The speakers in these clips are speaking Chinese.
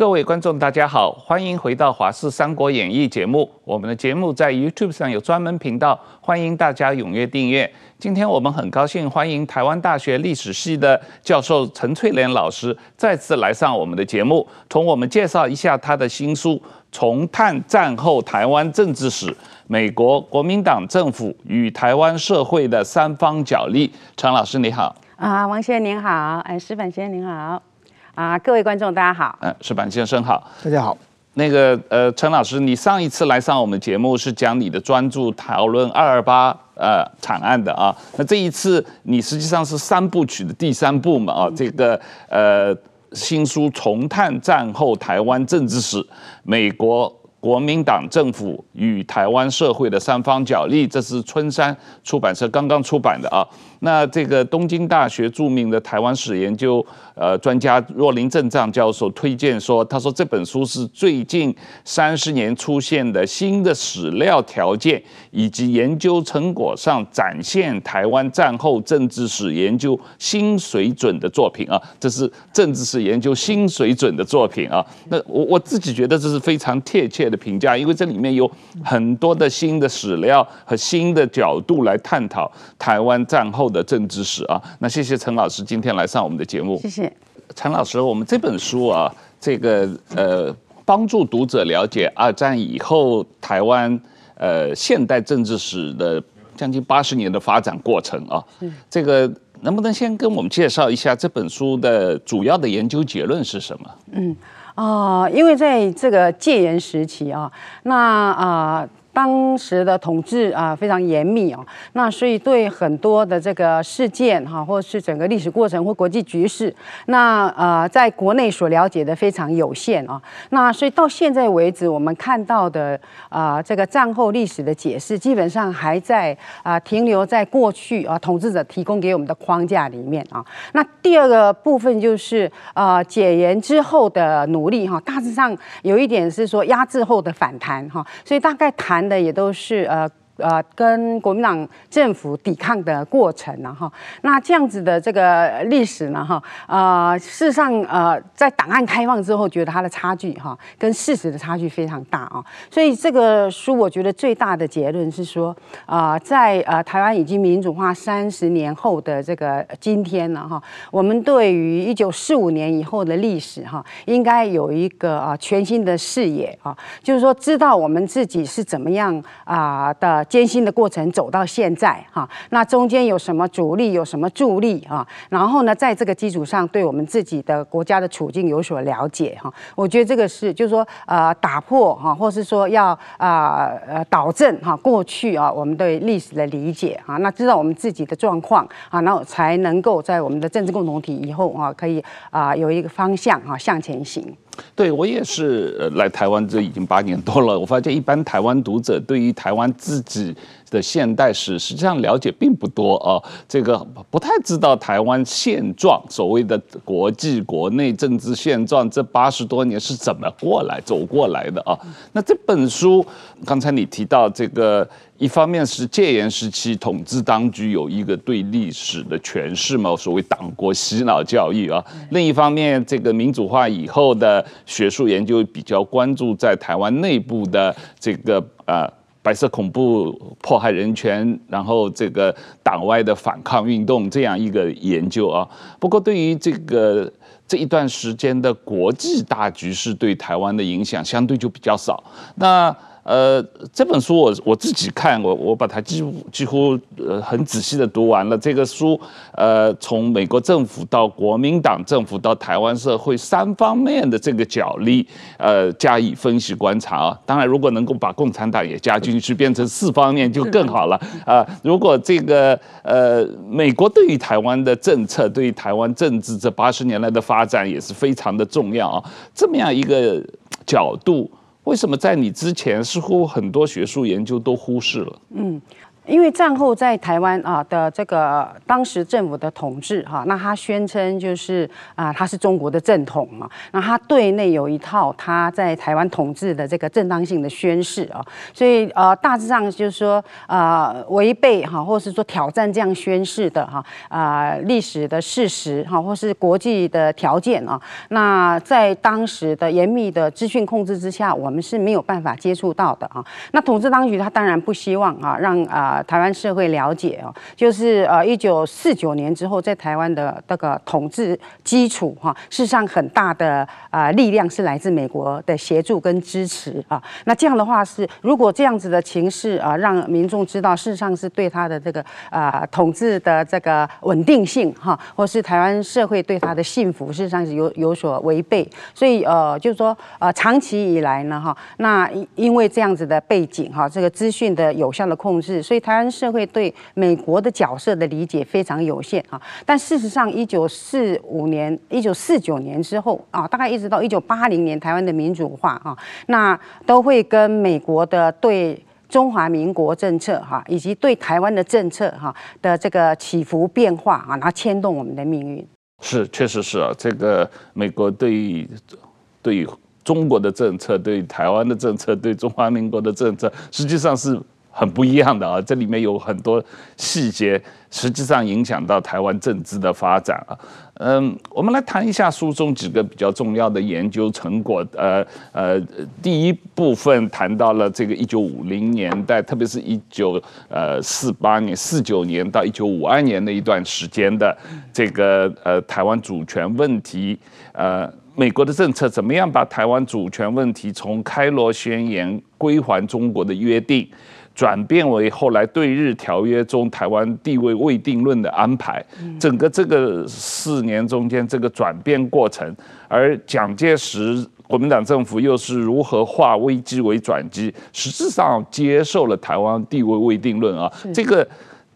各位观众，大家好，欢迎回到《华视三国演义》节目。我们的节目在 YouTube 上有专门频道，欢迎大家踊跃订阅。今天我们很高兴欢迎台湾大学历史系的教授陈翠莲老师再次来上我们的节目，同我们介绍一下他的新书《重探战后台湾政治史：美国国民党政府与台湾社会的三方角力》。陈老师你好。啊，王先生您好，哎，石板先生您好。啊，各位观众，大家好。嗯，石板先生好，大家好。那个呃，陈老师，你上一次来上我们节目是讲你的专著讨论二二八呃惨案的啊。那这一次你实际上是三部曲的第三部嘛啊，这个呃新书重探战后台湾政治史，美国国民党政府与台湾社会的三方角力，这是春山出版社刚刚出版的啊。那这个东京大学著名的台湾史研究呃专家若林正丈教授推荐说，他说这本书是最近三十年出现的新的史料条件以及研究成果上展现台湾战后政治史研究新水准的作品啊，这是政治史研究新水准的作品啊。那我我自己觉得这是非常贴切的评价，因为这里面有很多的新的史料和新的角度来探讨台湾战后的政治史啊，那谢谢陈老师今天来上我们的节目。谢谢陈老师，我们这本书啊，这个呃，帮助读者了解二战以后台湾呃现代政治史的将近八十年的发展过程啊。这个能不能先跟我们介绍一下这本书的主要的研究结论是什么？嗯啊、呃，因为在这个戒严时期啊，那啊。呃当时的统治啊非常严密哦，那所以对很多的这个事件哈，或是整个历史过程或国际局势，那呃在国内所了解的非常有限啊。那所以到现在为止，我们看到的啊这个战后历史的解释，基本上还在啊停留在过去啊统治者提供给我们的框架里面啊。那第二个部分就是啊解严之后的努力哈，大致上有一点是说压制后的反弹哈，所以大概谈。的也都是呃。呃，跟国民党政府抵抗的过程呢，哈，那这样子的这个历史呢，哈，呃，事实上，呃，在档案开放之后，觉得它的差距，哈，跟事实的差距非常大啊，所以这个书我觉得最大的结论是说，啊，在呃台湾已经民主化三十年后的这个今天呢，哈，我们对于一九四五年以后的历史，哈，应该有一个啊全新的视野啊，就是说知道我们自己是怎么样啊的。艰辛的过程走到现在哈，那中间有什么阻力，有什么助力啊？然后呢，在这个基础上，对我们自己的国家的处境有所了解哈。我觉得这个是，就是说呃，打破哈，或是说要啊呃导正哈过去啊我们对历史的理解啊，那知道我们自己的状况啊，那才能够在我们的政治共同体以后啊，可以啊有一个方向啊向前行。对，我也是来台湾这已经八年多了，我发现一般台湾读者对于台湾自己的现代史实际上了解并不多啊，这个不太知道台湾现状，所谓的国际国内政治现状，这八十多年是怎么过来走过来的啊？那这本书刚才你提到这个。一方面是戒严时期统治当局有一个对历史的诠释嘛，所谓党国洗脑教育啊。另一方面，这个民主化以后的学术研究比较关注在台湾内部的这个呃白色恐怖迫害人权，然后这个党外的反抗运动这样一个研究啊。不过对于这个这一段时间的国际大局势对台湾的影响相对就比较少。那呃，这本书我我自己看，我我把它几乎几乎呃很仔细的读完了。这个书，呃，从美国政府到国民党政府到台湾社会三方面的这个角力，呃，加以分析观察啊。当然，如果能够把共产党也加进去，变成四方面就更好了啊。如果这个呃，美国对于台湾的政策，对于台湾政治这八十年来的发展也是非常的重要啊。这么样一个角度。为什么在你之前似乎很多学术研究都忽视了？嗯。因为战后在台湾啊的这个当时政府的统治哈，那他宣称就是啊他是中国的正统嘛，那他对内有一套他在台湾统治的这个正当性的宣誓啊，所以呃大致上就是说啊违背哈，或是说挑战这样宣誓的哈啊历史的事实哈，或是国际的条件啊，那在当时的严密的资讯控制之下，我们是没有办法接触到的啊。那统治当局他当然不希望啊让啊。台湾社会了解哦，就是呃，一九四九年之后，在台湾的这个统治基础哈，事实上很大的啊力量是来自美国的协助跟支持啊。那这样的话是，如果这样子的情势啊，让民众知道，事实上是对他的这个啊统治的这个稳定性哈，或是台湾社会对他的幸福，事实上是有有所违背。所以呃，就是说呃，长期以来呢哈，那因为这样子的背景哈，这个资讯的有效的控制，所以。台湾社会对美国的角色的理解非常有限啊，但事实上，一九四五年、一九四九年之后啊，大概一直到一九八零年，台湾的民主化啊，那都会跟美国的对中华民国政策哈，以及对台湾的政策哈的这个起伏变化啊，然后牵动我们的命运。是，确实是啊，这个美国对对中国的政策、对台湾的政策、对中华民国的政策，实际上是。很不一样的啊，这里面有很多细节，实际上影响到台湾政治的发展啊。嗯，我们来谈一下书中几个比较重要的研究成果。呃呃，第一部分谈到了这个一九五零年代，特别是一九呃四八年、四九年到一九五二年的一段时间的这个呃台湾主权问题。呃，美国的政策怎么样把台湾主权问题从开罗宣言归还中国的约定，转变为后来对日条约中台湾地位未定论的安排，整个这个四年中间这个转变过程，而蒋介石国民党政府又是如何化危机为转机，实质上接受了台湾地位未定论啊，这个。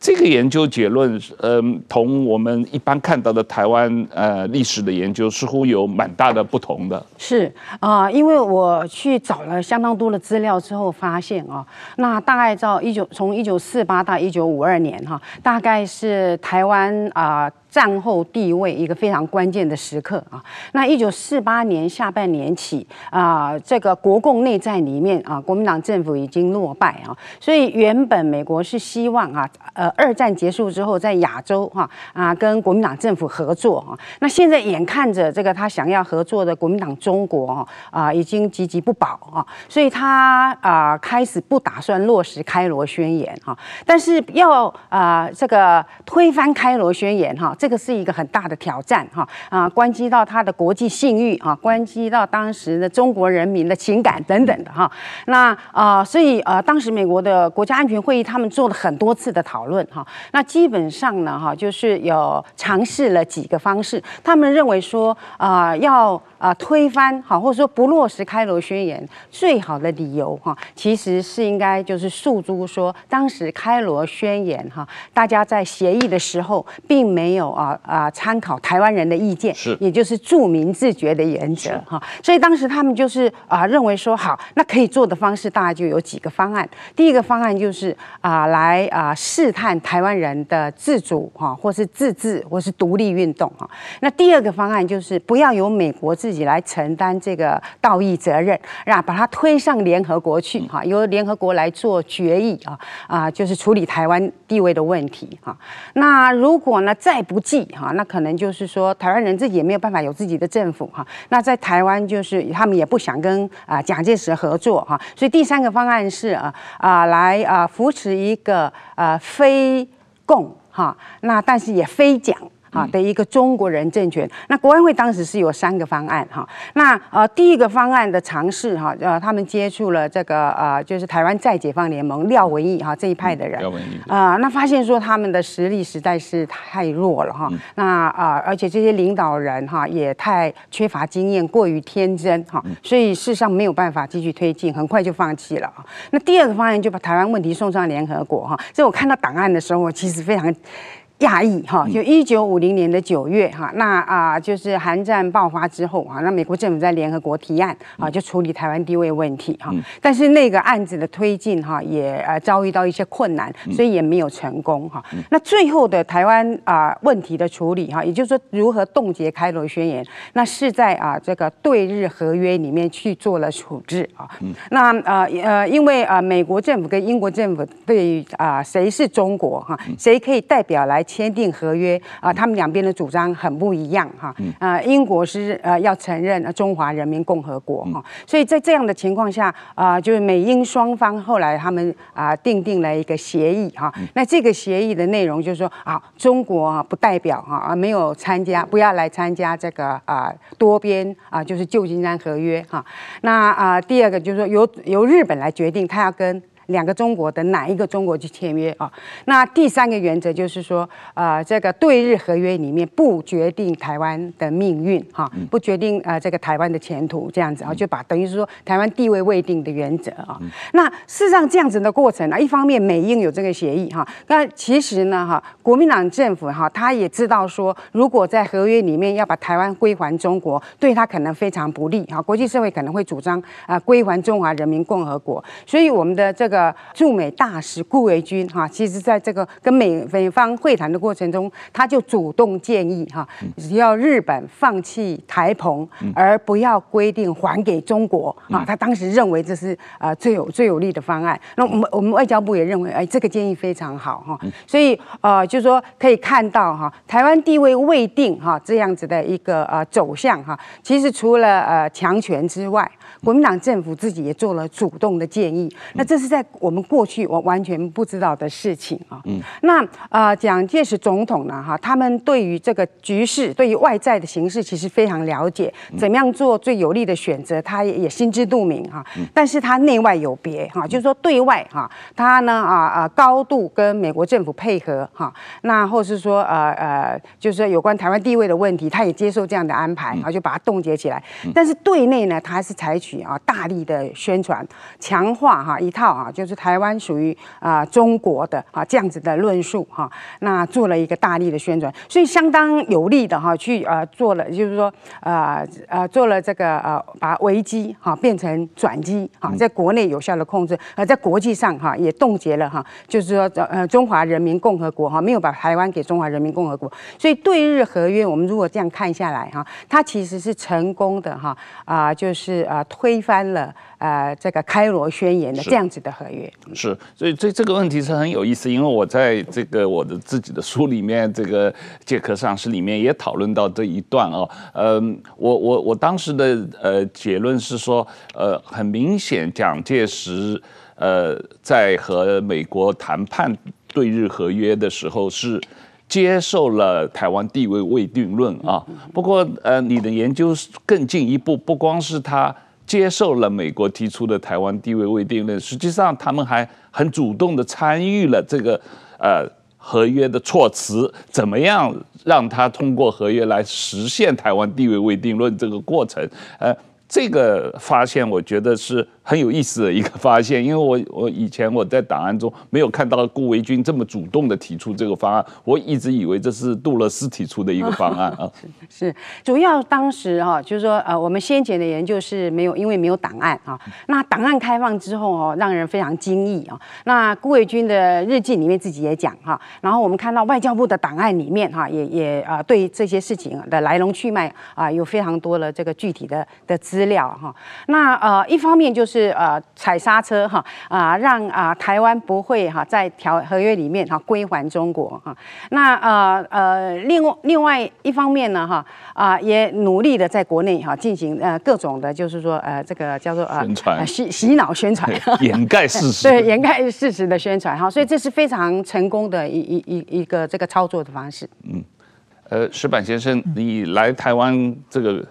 这个研究结论，嗯，同我们一般看到的台湾呃历史的研究似乎有蛮大的不同的。是啊、因为我去找了相当多的资料之后，发现啊，那大概到一九从一九四八到一九五二年哈，大概是台湾啊。战后地位一个非常关键的时刻啊，那一九四八年下半年起啊，这个国共内战里面啊，国民党政府已经落败啊，所以原本美国是希望啊，呃，二战结束之后在亚洲哈啊跟国民党政府合作啊，那现在眼看着这个他想要合作的国民党中国啊已经岌岌不保啊，所以他啊开始不打算落实开罗宣言哈，但是要啊这个推翻开罗宣言哈。这个是一个很大的挑战哈啊，关系到他的国际信誉啊，关系到当时的中国人民的情感等等的哈。那啊，所以呃，当时美国的国家安全会议他们做了很多次的讨论哈。那基本上呢哈，就是有尝试了几个方式，他们认为说啊要。啊，推翻好，或者说不落实开罗宣言，最好的理由哈，其实是应该就是诉诸说，当时开罗宣言哈，大家在协议的时候，并没有啊啊参考台湾人的意见，是，也就是著名自觉的原则哈，所以当时他们就是啊认为说，好，那可以做的方式大概就有几个方案，第一个方案就是啊来啊试探台湾人的自主哈，或是自治或是独立运动哈，那第二个方案就是不要由美国自己。自己来承担这个道义责任，让把它推上联合国去哈，由联合国来做决议啊啊，就是处理台湾地位的问题哈。那如果呢再不济哈，那可能就是说台湾人自己也没有办法有自己的政府哈。那在台湾就是他们也不想跟啊蒋介石合作哈，所以第三个方案是啊啊来啊扶持一个啊非共哈，那但是也非蒋。啊的一个中国人政权，那国安会当时是有三个方案哈，那呃第一个方案的尝试哈，呃他们接触了这个呃就是台湾再解放联盟廖文毅哈这一派的人，廖文毅啊，那发现说他们的实力实在是太弱了哈，那啊而且这些领导人哈也太缺乏经验，过于天真哈，所以事实上没有办法继续推进，很快就放弃了啊。那第二个方案就把台湾问题送上联合国哈，所以我看到档案的时候，我其实非常。讶异哈，就一九五零年的九月哈，那啊就是韩战爆发之后啊，那美国政府在联合国提案啊，就处理台湾地位问题哈，但是那个案子的推进哈，也呃遭遇到一些困难，所以也没有成功哈。那最后的台湾啊问题的处理哈，也就是说如何冻结开罗宣言，那是在啊这个对日合约里面去做了处置啊。那呃呃，因为啊美国政府跟英国政府对于啊谁是中国哈，谁可以代表来。签订合约啊，他们两边的主张很不一样哈。啊，英国是呃要承认中华人民共和国哈，所以在这样的情况下啊，就是美英双方后来他们啊订定了一个协议哈。那这个协议的内容就是说啊，中国啊不代表哈啊没有参加，不要来参加这个啊多边啊就是旧金山合约哈。那啊第二个就是说由由日本来决定他要跟。两个中国的哪一个中国去签约啊？那第三个原则就是说，呃，这个对日合约里面不决定台湾的命运哈，不决定呃这个台湾的前途这样子啊，就把等于是说台湾地位未定的原则啊。那事实上这样子的过程呢，一方面美英有这个协议哈，那其实呢哈，国民党政府哈他也知道说，如果在合约里面要把台湾归还中国，对他可能非常不利哈，国际社会可能会主张啊归还中华人民共和国，所以我们的这个。个驻美大使顾维钧哈，其实在这个跟美美方会谈的过程中，他就主动建议哈，要日本放弃台澎，而不要规定还给中国啊。他当时认为这是呃最有最有利的方案。那我们我们外交部也认为，哎，这个建议非常好哈。所以呃，就是说可以看到哈，台湾地位未定哈这样子的一个呃走向哈，其实除了呃强权之外，国民党政府自己也做了主动的建议。那这是在我们过去我完全不知道的事情啊，嗯，那啊，蒋介石总统呢，哈，他们对于这个局势，对于外在的形势，其实非常了解，怎么样做最有利的选择，他也也心知肚明哈。但是他内外有别哈，就是说对外哈，他呢啊啊高度跟美国政府配合哈，那或是说呃呃，就是说有关台湾地位的问题，他也接受这样的安排啊，就把它冻结起来。但是对内呢，他还是采取啊大力的宣传，强化哈一套啊就。是台湾属于啊中国的啊这样子的论述哈，那做了一个大力的宣传，所以相当有力的哈去呃做了，就是说呃呃做了这个呃把危机哈变成转机哈，在国内有效的控制，而在国际上哈也冻结了哈，就是说呃中华人民共和国哈没有把台湾给中华人民共和国，所以对日合约我们如果这样看下来哈，它其实是成功的哈啊就是啊推翻了。呃，这个开罗宣言的这样子的合约是，所以这这个问题是很有意思，因为我在这个我的自己的书里面，这个介壳上市里面也讨论到这一段哦。嗯，我我我当时的呃结论是说，呃，很明显蒋介石呃在和美国谈判对日合约的时候是接受了台湾地位未定论啊。不过呃，你的研究更进一步，不光是他。接受了美国提出的台湾地位未定论，实际上他们还很主动的参与了这个呃合约的措辞，怎么样让他通过合约来实现台湾地位未定论这个过程，呃。这个发现我觉得是很有意思的一个发现，因为我 我以前我在档案中没有看到顾维钧这么主动的提出这个方案，我一直以为这是杜勒斯提出的一个方案啊。是，是主要当时哈，就是说呃，我们先前的研究是没有，因为没有档案啊。那档案开放之后哦，让人非常惊异啊。那顾维钧的日记里面自己也讲哈，然后我们看到外交部的档案里面哈，也也啊对这些事情的来龙去脉啊有非常多的这个具体的的资。资料哈，那呃一方面就是呃踩刹车哈啊，让啊台湾不会哈在条合约里面哈归还中国哈。那呃呃另外另外一方面呢哈啊也努力的在国内哈进行呃各种的，就是说呃这个叫做呃宣传洗洗脑宣传，掩盖事实，对掩盖事实的宣传哈。所以这是非常成功的一一一一个这个操作的方式。嗯，呃石板先生，你来台湾这个。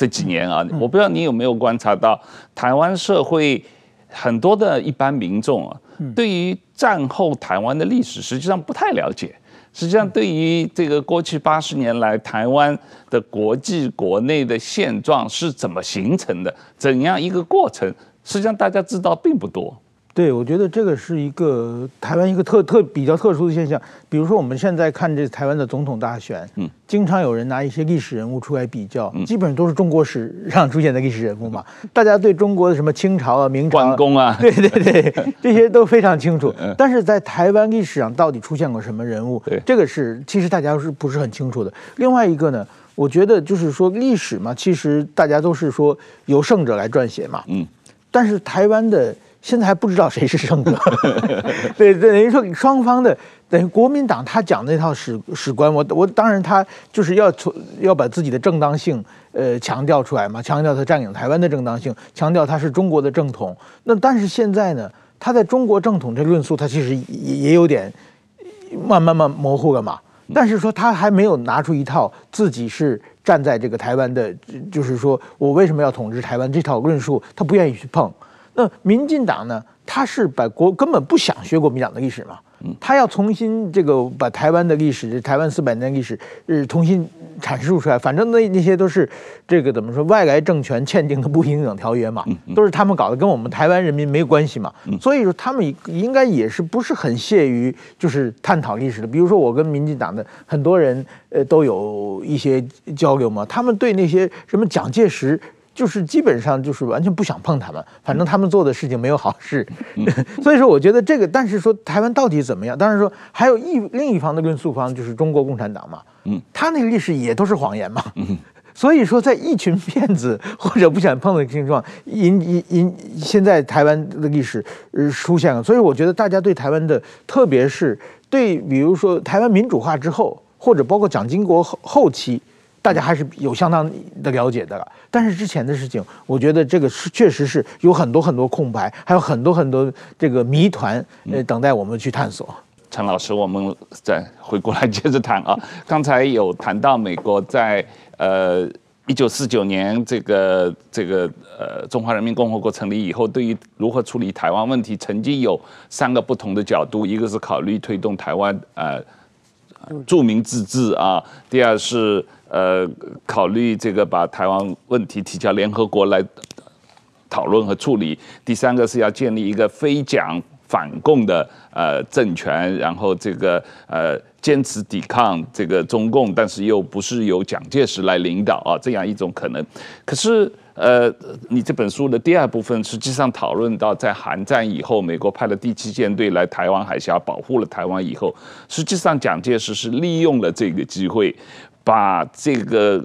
这几年啊，我不知道你有没有观察到，台湾社会很多的一般民众啊，对于战后台湾的历史实际上不太了解。实际上，对于这个过去八十年来台湾的国际国内的现状是怎么形成的，怎样一个过程，实际上大家知道并不多。对，我觉得这个是一个台湾一个特特比较特殊的现象。比如说，我们现在看这台湾的总统大选，嗯，经常有人拿一些历史人物出来比较，基本上都是中国史 上出现的历史人物嘛。大家对中国的什么清朝啊、明朝、关公啊，对对对，这些都非常清楚。但是在台湾历史上到底出现过什么人物，这个是其实大家是不是很清楚的？另外一个呢，我觉得就是说历史嘛，其实大家都是说由胜者来撰写嘛，嗯，但是台湾的。现在还不知道谁是胜者，对，等于说双方的等于国民党他讲那套史史观，我我当然他就是要从要把自己的正当性呃强调出来嘛，强调他占领台湾的正当性，强调他是中国的正统。那但是现在呢，他在中国正统这论述，他其实也也有点慢慢慢模糊了嘛。但是说他还没有拿出一套自己是站在这个台湾的，就是说我为什么要统治台湾这套论述，他不愿意去碰。那民进党呢？他是把国根本不想学国民党的历史嘛？他要重新这个把台湾的历史、台湾四百年历史，呃，重新阐述出来。反正那那些都是这个怎么说？外来政权签订的不平等条约嘛，都是他们搞的，跟我们台湾人民没有关系嘛。所以说他们应该也是不是很屑于就是探讨历史的。比如说我跟民进党的很多人呃都有一些交流嘛，他们对那些什么蒋介石。就是基本上就是完全不想碰他们，反正他们做的事情没有好事，所以说我觉得这个，但是说台湾到底怎么样？当然说还有一另一方的论述方就是中国共产党嘛，嗯，他那个历史也都是谎言嘛，所以说在一群骗子或者不想碰的情况，引引引现在台湾的历史呃出现了，所以我觉得大家对台湾的，特别是对比如说台湾民主化之后，或者包括蒋经国后后期。大家还是有相当的了解的了，但是之前的事情，我觉得这个是确实是有很多很多空白，还有很多很多这个谜团，呃，等待我们去探索。陈老师，我们再回过来接着谈啊。刚才有谈到美国在呃一九四九年这个这个呃中华人民共和国成立以后，对于如何处理台湾问题，曾经有三个不同的角度，一个是考虑推动台湾呃著名自治啊，第二是。呃，考虑这个把台湾问题提交联合国来讨论和处理。第三个是要建立一个非蒋反共的呃政权，然后这个呃坚持抵抗这个中共，但是又不是由蒋介石来领导啊，这样一种可能。可是呃，你这本书的第二部分实际上讨论到，在韩战以后，美国派了第七舰队来台湾海峡保护了台湾以后，实际上蒋介石是利用了这个机会。把这个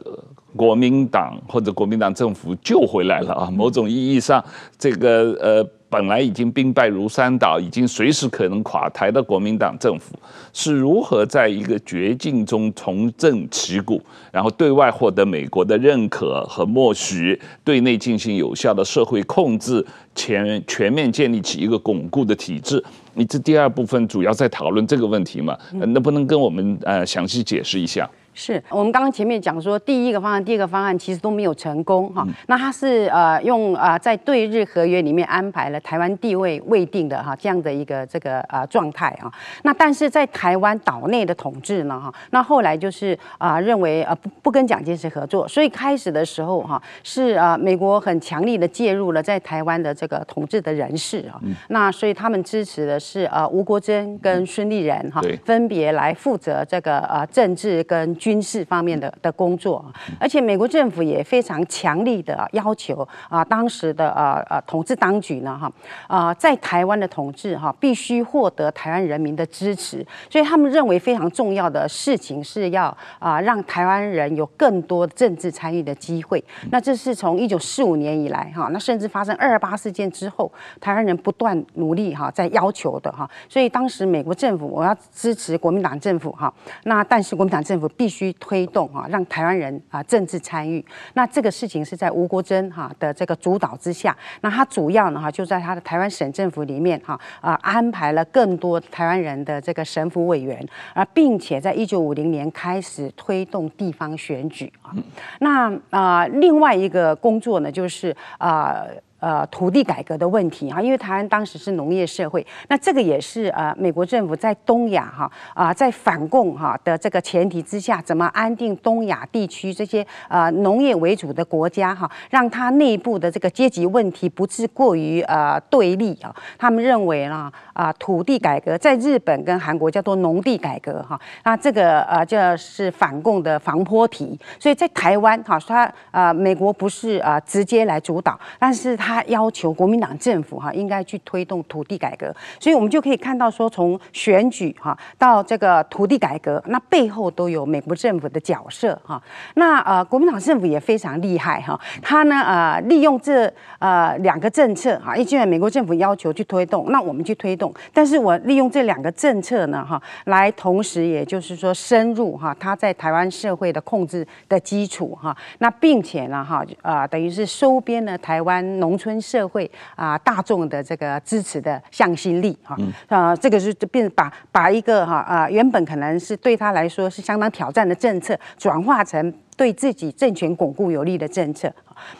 国民党或者国民党政府救回来了啊！某种意义上，这个呃本来已经兵败如山倒、已经随时可能垮台的国民党政府，是如何在一个绝境中重振旗鼓，然后对外获得美国的认可和默许，对内进行有效的社会控制，全全面建立起一个巩固的体制。你这第二部分主要在讨论这个问题嘛？能不能跟我们呃详细解释一下？是我们刚刚前面讲说，第一个方案、第二个方案其实都没有成功哈。那他是呃用呃在对日合约里面安排了台湾地位未定的哈这样的一个这个呃状态啊。那但是在台湾岛内的统治呢哈，那后来就是啊认为呃不不跟蒋介石合作，所以开始的时候哈是啊美国很强力的介入了在台湾的这个统治的人士啊。那所以他们支持的是呃吴国桢跟孙立人哈，分别来负责这个呃政治跟。军事方面的的工作，而且美国政府也非常强力的要求啊，当时的呃呃统治当局呢哈啊，在台湾的统治哈必须获得台湾人民的支持，所以他们认为非常重要的事情是要啊让台湾人有更多的政治参与的机会。那这是从一九四五年以来哈，那甚至发生二二八事件之后，台湾人不断努力哈在要求的哈，所以当时美国政府我要支持国民党政府哈，那但是国民党政府必须。需推动啊，让台湾人啊政治参与。那这个事情是在吴国楨哈的这个主导之下。那他主要呢哈就在他的台湾省政府里面哈啊安排了更多台湾人的这个省府委员啊，并且在一九五零年开始推动地方选举啊。那啊另外一个工作呢就是啊。呃土地改革的问题哈，因为台湾当时是农业社会，那这个也是呃美国政府在东亚哈啊在反共哈的这个前提之下，怎么安定东亚地区这些呃农业为主的国家哈，让它内部的这个阶级问题不致过于呃对立啊。他们认为呢啊土地改革在日本跟韩国叫做农地改革哈，那这个呃就是反共的防波堤，所以在台湾哈，他呃美国不是呃直接来主导，但是他要求国民党政府哈应该去推动土地改革，所以我们就可以看到说，从选举哈到这个土地改革，那背后都有美国政府的角色哈。那呃国民党政府也非常厉害哈，他呢呃利用这呃两个政策哈，因为美国政府要求去推动，那我们去推动，但是我利用这两个政策呢哈，来同时也就是说深入哈他在台湾社会的控制的基础哈，那并且呢哈啊等于是收编了台湾农村社会啊大众的这个支持的向心力哈啊这个是变把把一个哈啊原本可能是对他来说是相当挑战的政策转化成对自己政权巩固有利的政策，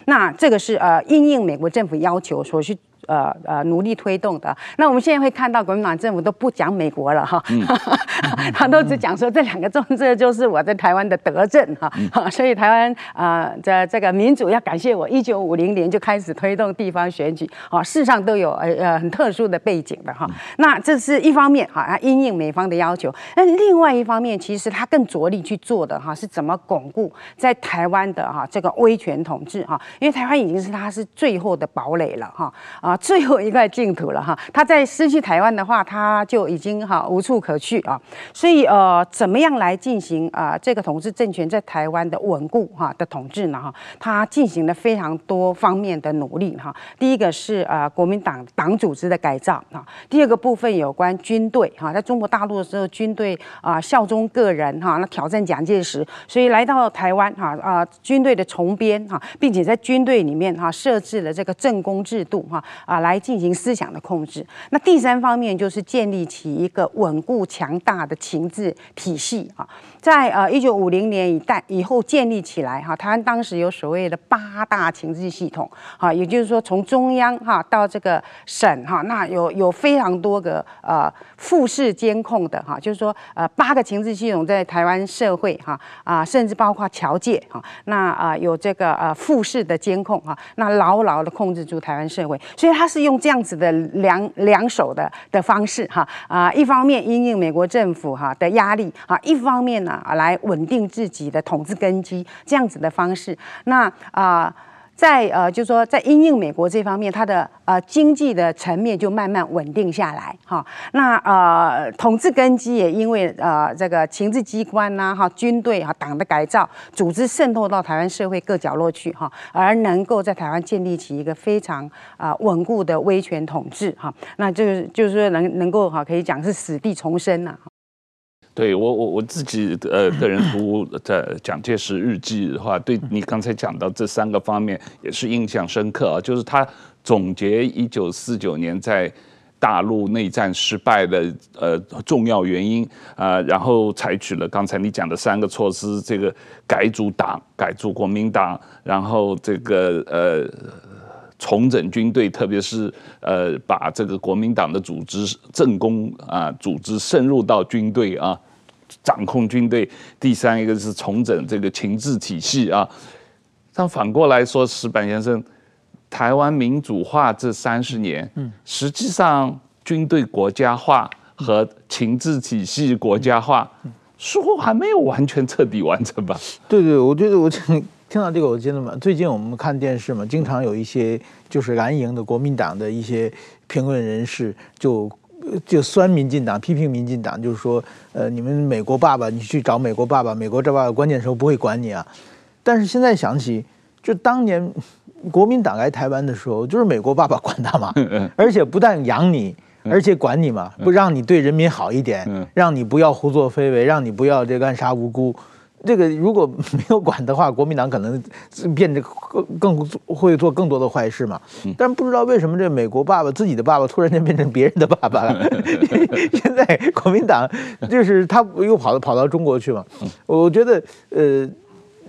那这个是呃应应美国政府要求所需。呃呃，努力推动的。那我们现在会看到国民党政府都不讲美国了哈，嗯、他都只讲说这两个政策就是我在台湾的德政哈。嗯、所以台湾啊，这、呃、这个民主要感谢我，一九五零年就开始推动地方选举啊，事实上都有呃呃很特殊的背景的哈。那这是一方面哈，因应美方的要求。那另外一方面，其实他更着力去做的哈，是怎么巩固在台湾的哈这个威权统治哈，因为台湾已经是他是最后的堡垒了哈啊。最后一块净土了哈，他在失去台湾的话，他就已经哈无处可去啊。所以呃，怎么样来进行啊这个统治政权在台湾的稳固哈的统治呢哈？他进行了非常多方面的努力哈。第一个是呃国民党党组织的改造啊，第二个部分有关军队哈，在中国大陆的时候军队啊效忠个人哈，那挑战蒋介石，所以来到台湾哈啊军队的重编哈，并且在军队里面哈设置了这个政工制度哈。啊，来进行思想的控制。那第三方面就是建立起一个稳固强大的情治体系啊，在呃一九五零年以代以后建立起来哈，台湾当时有所谓的八大情治系统哈，也就是说从中央哈到这个省哈，那有有非常多个呃复式监控的哈，就是说呃八个情治系统在台湾社会哈啊，甚至包括侨界哈，那啊有这个呃复式的监控哈，那牢牢的控制住台湾社会，所以。他是用这样子的两两手的的方式哈啊，一方面因应美国政府哈的压力啊，一方面呢来稳定自己的统治根基，这样子的方式，那啊。在呃，就是说，在因应美国这方面，它的呃经济的层面就慢慢稳定下来哈。那呃，统治根基也因为呃这个情治机关呐哈，军队哈，党的改造，组织渗透到台湾社会各角落去哈，而能够在台湾建立起一个非常啊稳固的威权统治哈。那这个就是说能能够哈，可以讲是死地重生呐。对我我我自己呃个人读的蒋介石日记的话，对你刚才讲到这三个方面也是印象深刻啊。就是他总结一九四九年在大陆内战失败的呃重要原因啊，然后采取了刚才你讲的三个措施：这个改组党、改组国民党，然后这个呃重整军队，特别是呃把这个国民党的组织政工啊组织渗入到军队啊。掌控军队，第三一个是重整这个情治体系啊。但反过来说，石板先生，台湾民主化这三十年，嗯，实际上军队国家化和情治体系国家化，似乎还没有完全彻底完成吧？对对，我觉得我听到这个，我记得嘛，最近我们看电视嘛，经常有一些就是蓝营的国民党的一些评论人士就。就酸民进党，批评民进党，就是说，呃，你们美国爸爸，你去找美国爸爸，美国这爸爸关键时候不会管你啊。但是现在想起，就当年国民党来台湾的时候，就是美国爸爸管他嘛，而且不但养你，而且管你嘛，不让你对人民好一点，让你不要胡作非为，让你不要这个暗杀无辜。这个如果没有管的话，国民党可能变得更更会做更多的坏事嘛。但不知道为什么这美国爸爸自己的爸爸突然间变成别人的爸爸了。现在国民党就是他又跑到跑到中国去嘛。我觉得呃，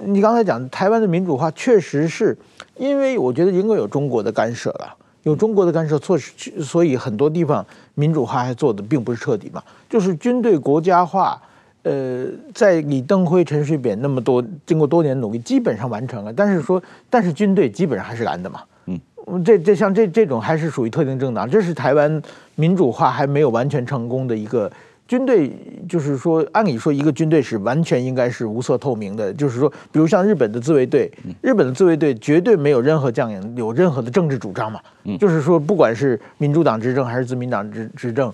你刚才讲台湾的民主化，确实是因为我觉得应该有中国的干涉了，有中国的干涉措施，所以很多地方民主化还做的并不是彻底嘛。就是军队国家化，呃，在李登辉、陈水扁那么多经过多年努力，基本上完成了。但是说，但是军队基本上还是蓝的嘛。嗯，这这像这这种还是属于特定政党，这是台湾民主化还没有完全成功的一个。军队就是说，按理说一个军队是完全应该是无色透明的。就是说，比如像日本的自卫队，日本的自卫队绝对没有任何将领有任何的政治主张嘛。就是说，不管是民主党执政还是自民党执执政，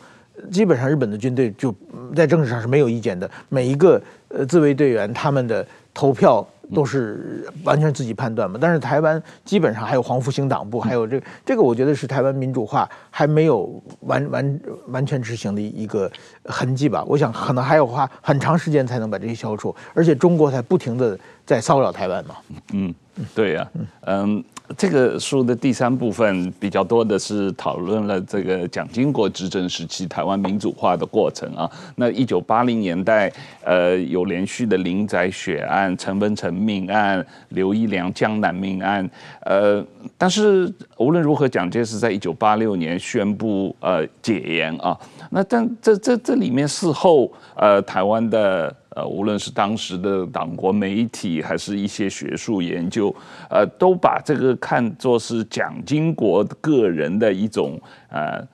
基本上日本的军队就在政治上是没有意见的。每一个呃自卫队员他们的投票。都是完全自己判断嘛，但是台湾基本上还有黄复兴党部，还有这个、这个，我觉得是台湾民主化还没有完完完全执行的一个痕迹吧。我想可能还要花很长时间才能把这些消除，而且中国才不停的在骚扰台湾嘛。嗯，对呀、嗯。这个书的第三部分比较多的是讨论了这个蒋经国执政时期台湾民主化的过程啊。那一九八零年代，呃，有连续的林宅血案、陈文成命案、刘一良江南命案，呃，但是无论如何，蒋介石在一九八六年宣布呃解严啊。那但这这这里面事后呃台湾的。呃，无论是当时的党国媒体，还是一些学术研究，呃，都把这个看作是蒋经国个人的一种呃。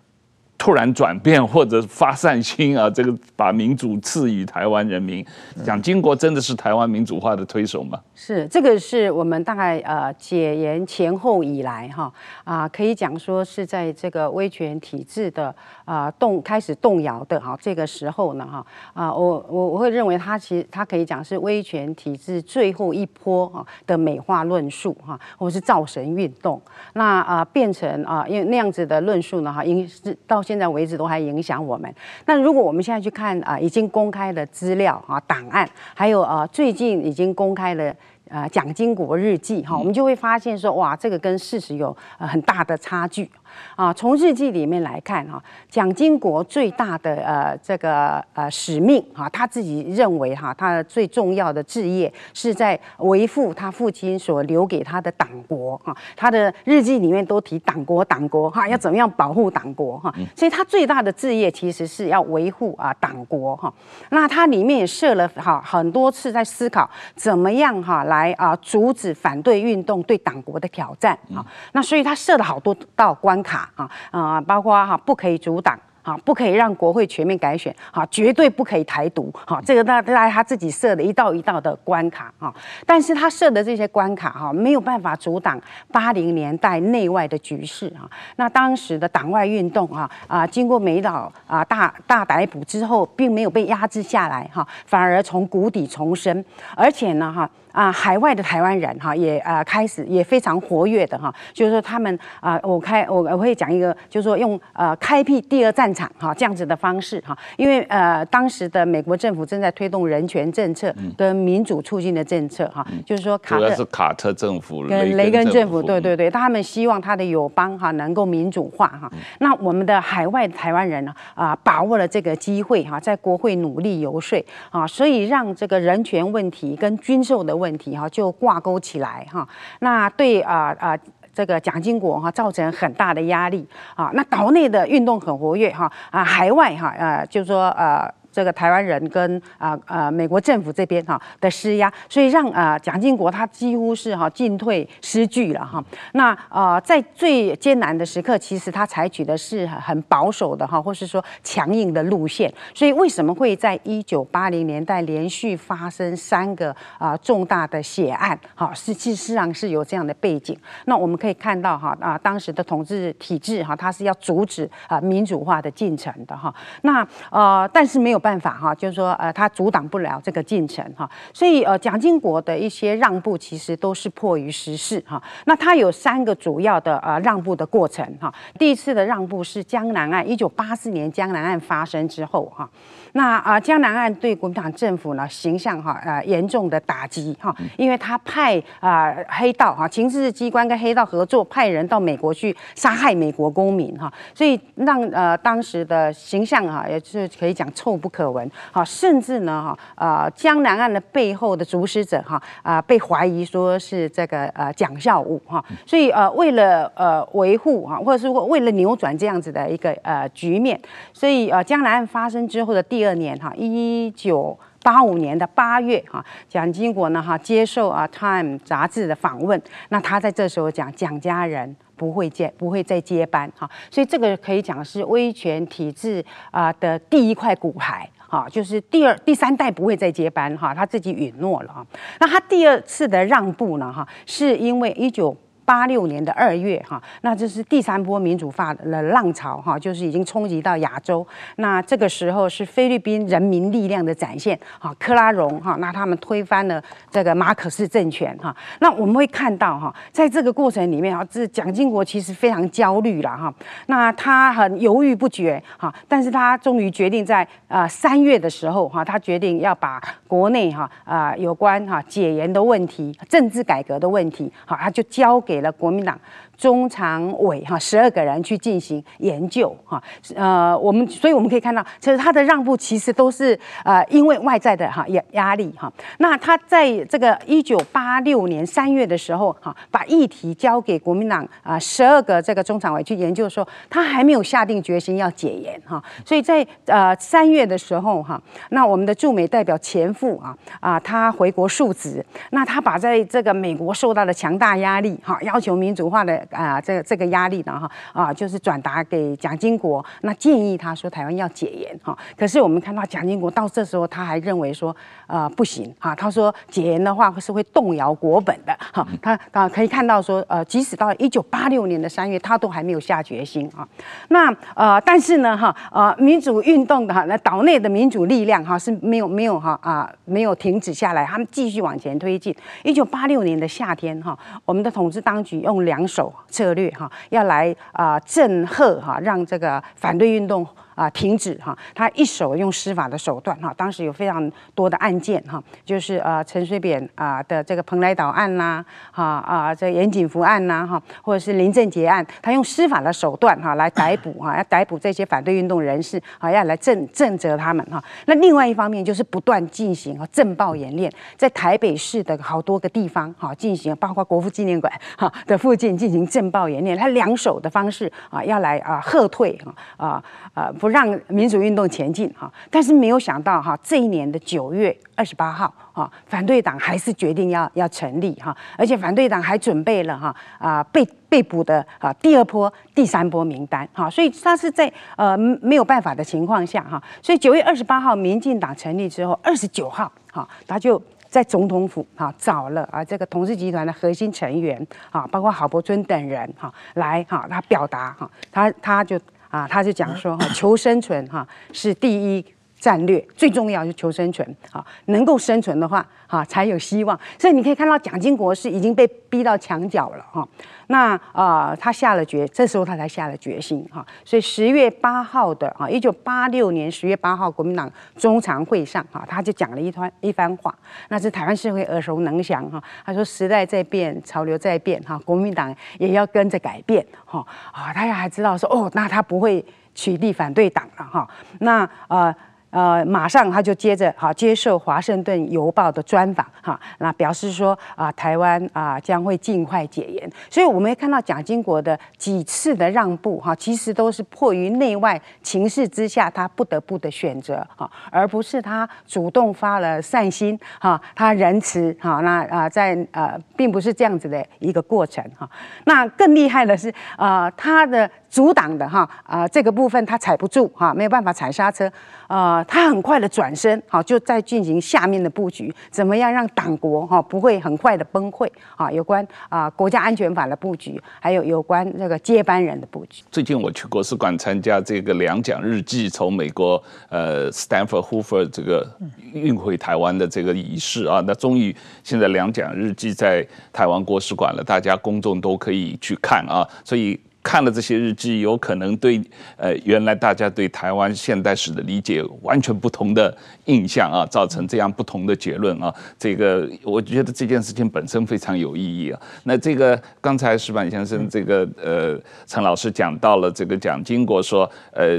突然转变或者发善心啊，这个把民主赐予台湾人民，蒋经国真的是台湾民主化的推手吗？是，这个是我们大概呃解严前后以来哈啊，可以讲说是在这个威权体制的啊动开始动摇的哈这个时候呢哈啊，我我我会认为他其实他可以讲是威权体制最后一波哈的美化论述哈，或是造神运动，那啊变成啊因为那样子的论述呢哈，因是到。现在为止都还影响我们。那如果我们现在去看啊，已经公开的资料啊、档案，还有啊，最近已经公开的啊蒋经国日记哈，我们就会发现说，哇，这个跟事实有很大的差距。啊，从日记里面来看哈，蒋经国最大的呃这个呃使命哈，他自己认为哈，他的最重要的志业是在维护他父亲所留给他的党国哈。他的日记里面都提党国党国哈，要怎么样保护党国哈。所以他最大的志业其实是要维护啊党国哈。那他里面也设了哈很多次在思考怎么样哈来啊阻止反对运动对党国的挑战啊。那所以他设了好多道关卡卡啊啊，包括哈不可以阻挡。啊，不可以让国会全面改选，哈，绝对不可以台独，哈，这个他他他自己设的一道一道的关卡，哈，但是他设的这些关卡，哈，没有办法阻挡八零年代内外的局势，哈，那当时的党外运动，哈，啊，经过美岛啊大大逮捕之后，并没有被压制下来，哈，反而从谷底重生，而且呢，哈。啊，海外的台湾人哈也啊开始也非常活跃的哈，就是说他们啊，我开我我会讲一个，就是说用呃开辟第二战场哈这样子的方式哈，因为呃当时的美国政府正在推动人权政策跟民主促进的政策哈，就是说卡特是卡特政府跟雷根政府。对对对，他们希望他的友邦哈能够民主化哈，那我们的海外的台湾人呢啊把握了这个机会哈，在国会努力游说啊，所以让这个人权问题跟军售的问题。问题哈就挂钩起来哈，那对啊啊这个蒋经国哈造成很大的压力啊，那岛内的运动很活跃哈啊，海外哈呃就是说呃。这个台湾人跟啊呃美国政府这边哈的施压，所以让啊蒋经国他几乎是哈进退失据了哈。那啊在最艰难的时刻，其实他采取的是很保守的哈，或是说强硬的路线。所以为什么会在一九八零年代连续发生三个啊重大的血案？哈，是事实上是有这样的背景。那我们可以看到哈啊当时的统治体制哈，它是要阻止啊民主化的进程的哈。那呃但是没有办。办法哈，就是说呃，他阻挡不了这个进程哈，所以呃，蒋经国的一些让步其实都是迫于时势哈。那他有三个主要的呃让步的过程哈。第一次的让步是江南案，一九八四年江南案发生之后哈。那啊，江南案对国民党政府呢形象哈呃严重的打击哈，因为他派啊黑道哈情治机关跟黑道合作，派人到美国去杀害美国公民哈，所以让呃当时的形象哈也是可以讲臭不可闻哈，甚至呢哈啊江南案的背后的主使者哈啊被怀疑说是这个呃蒋孝武哈，所以呃为了呃维护哈或者是为了扭转这样子的一个呃局面，所以呃江南案发生之后的第第二年哈，一九八五年的八月哈，蒋经国呢哈接受啊《Time》杂志的访问，那他在这时候讲蒋家人不会接不会再接班哈，所以这个可以讲是威权体制啊的第一块骨牌哈，就是第二第三代不会再接班哈，他自己允诺了哈。那他第二次的让步呢哈，是因为一九。八六年的二月，哈，那这是第三波民主化的浪潮，哈，就是已经冲击到亚洲。那这个时候是菲律宾人民力量的展现，哈，科拉荣，哈，那他们推翻了这个马可斯政权，哈。那我们会看到，哈，在这个过程里面，哈，这蒋经国其实非常焦虑了，哈。那他很犹豫不决，哈，但是他终于决定在啊三月的时候，哈，他决定要把国内哈啊有关哈解严的问题、政治改革的问题，好，他就交给。给了国民党。中常委哈十二个人去进行研究哈，呃，我们所以我们可以看到，其实他的让步其实都是呃因为外在的哈压压力哈。那他在这个一九八六年三月的时候哈，把议题交给国民党啊十二个这个中常委去研究的时候，他还没有下定决心要解严哈。所以在呃三月的时候哈，那我们的驻美代表钱复啊啊，他回国述职，那他把在这个美国受到的强大压力哈。要求民主化的啊，这个这个压力呢哈啊，就是转达给蒋经国，那建议他说台湾要解严哈。可是我们看到蒋经国到这时候他还认为说啊不行啊，他说解严的话是会动摇国本的哈。他啊可以看到说呃，即使到一九八六年的三月，他都还没有下决心啊。那呃，但是呢哈呃，民主运动的哈那岛内的民主力量哈是没有没有哈啊没有停止下来，他们继续往前推进。一九八六年的夏天哈，我们的统治当。当局用两手策略哈，要来啊震慑哈，让这个反对运动。啊，停止哈！他一手用司法的手段哈，当时有非常多的案件哈，就是呃陈水扁啊的这个蓬莱岛案呐，哈啊这严景福案呐哈，或者是林正杰案，他用司法的手段哈来逮捕哈，要逮捕这些反对运动人士啊，要来震震责他们哈。那另外一方面就是不断进行震爆演练，在台北市的好多个地方哈进行，包括国父纪念馆哈的附近进行震爆演练，他两手的方式啊要来啊吓退哈啊啊不。让民主运动前进哈，但是没有想到哈，这一年的九月二十八号哈，反对党还是决定要要成立哈，而且反对党还准备了哈啊被被捕的啊第二波、第三波名单哈，所以他是在呃没有办法的情况下哈，所以九月二十八号民进党成立之后，二十九号哈，他就在总统府哈找了啊这个同志集团的核心成员啊，包括郝柏村等人哈来哈，他表达哈，他他就。啊，他就讲说哈，求生存哈是第一战略，最重要是求生存啊，能够生存的话哈才有希望。所以你可以看到蒋经国是已经被逼到墙角了哈。那啊、他下了决，这时候他才下了决心哈。所以十月八号的啊，一九八六年十月八号，国民党中常会上哈，他就讲了一番一番话，那是台湾社会耳熟能详哈。他说时代在变，潮流在变哈，国民党也要跟着改变哈啊。大家还知道说哦，那他不会取缔反对党了哈。那啊。呃呃，马上他就接着哈接受《华盛顿邮报》的专访哈，那表示说啊，台湾啊将会尽快解严。所以我们也看到蒋经国的几次的让步哈，其实都是迫于内外情势之下，他不得不的选择哈，而不是他主动发了善心哈，他仁慈哈，那啊在呃并不是这样子的一个过程哈。那更厉害的是啊，他的阻挡的哈啊这个部分他踩不住哈，没有办法踩刹车啊。他很快的转身，好，就在进行下面的布局，怎么样让党国哈不会很快的崩溃啊？有关啊国家安全法的布局，还有有关这个接班人的布局。最近我去国史馆参加这个两蒋日记从美国呃 Stanford Hoover 这个运回台湾的这个仪式啊，那终于现在两蒋日记在台湾国史馆了，大家公众都可以去看啊，所以。看了这些日记，有可能对呃原来大家对台湾现代史的理解完全不同的印象啊，造成这样不同的结论啊。这个我觉得这件事情本身非常有意义啊。那这个刚才石板先生这个呃陈老师讲到了这个蒋经国说呃。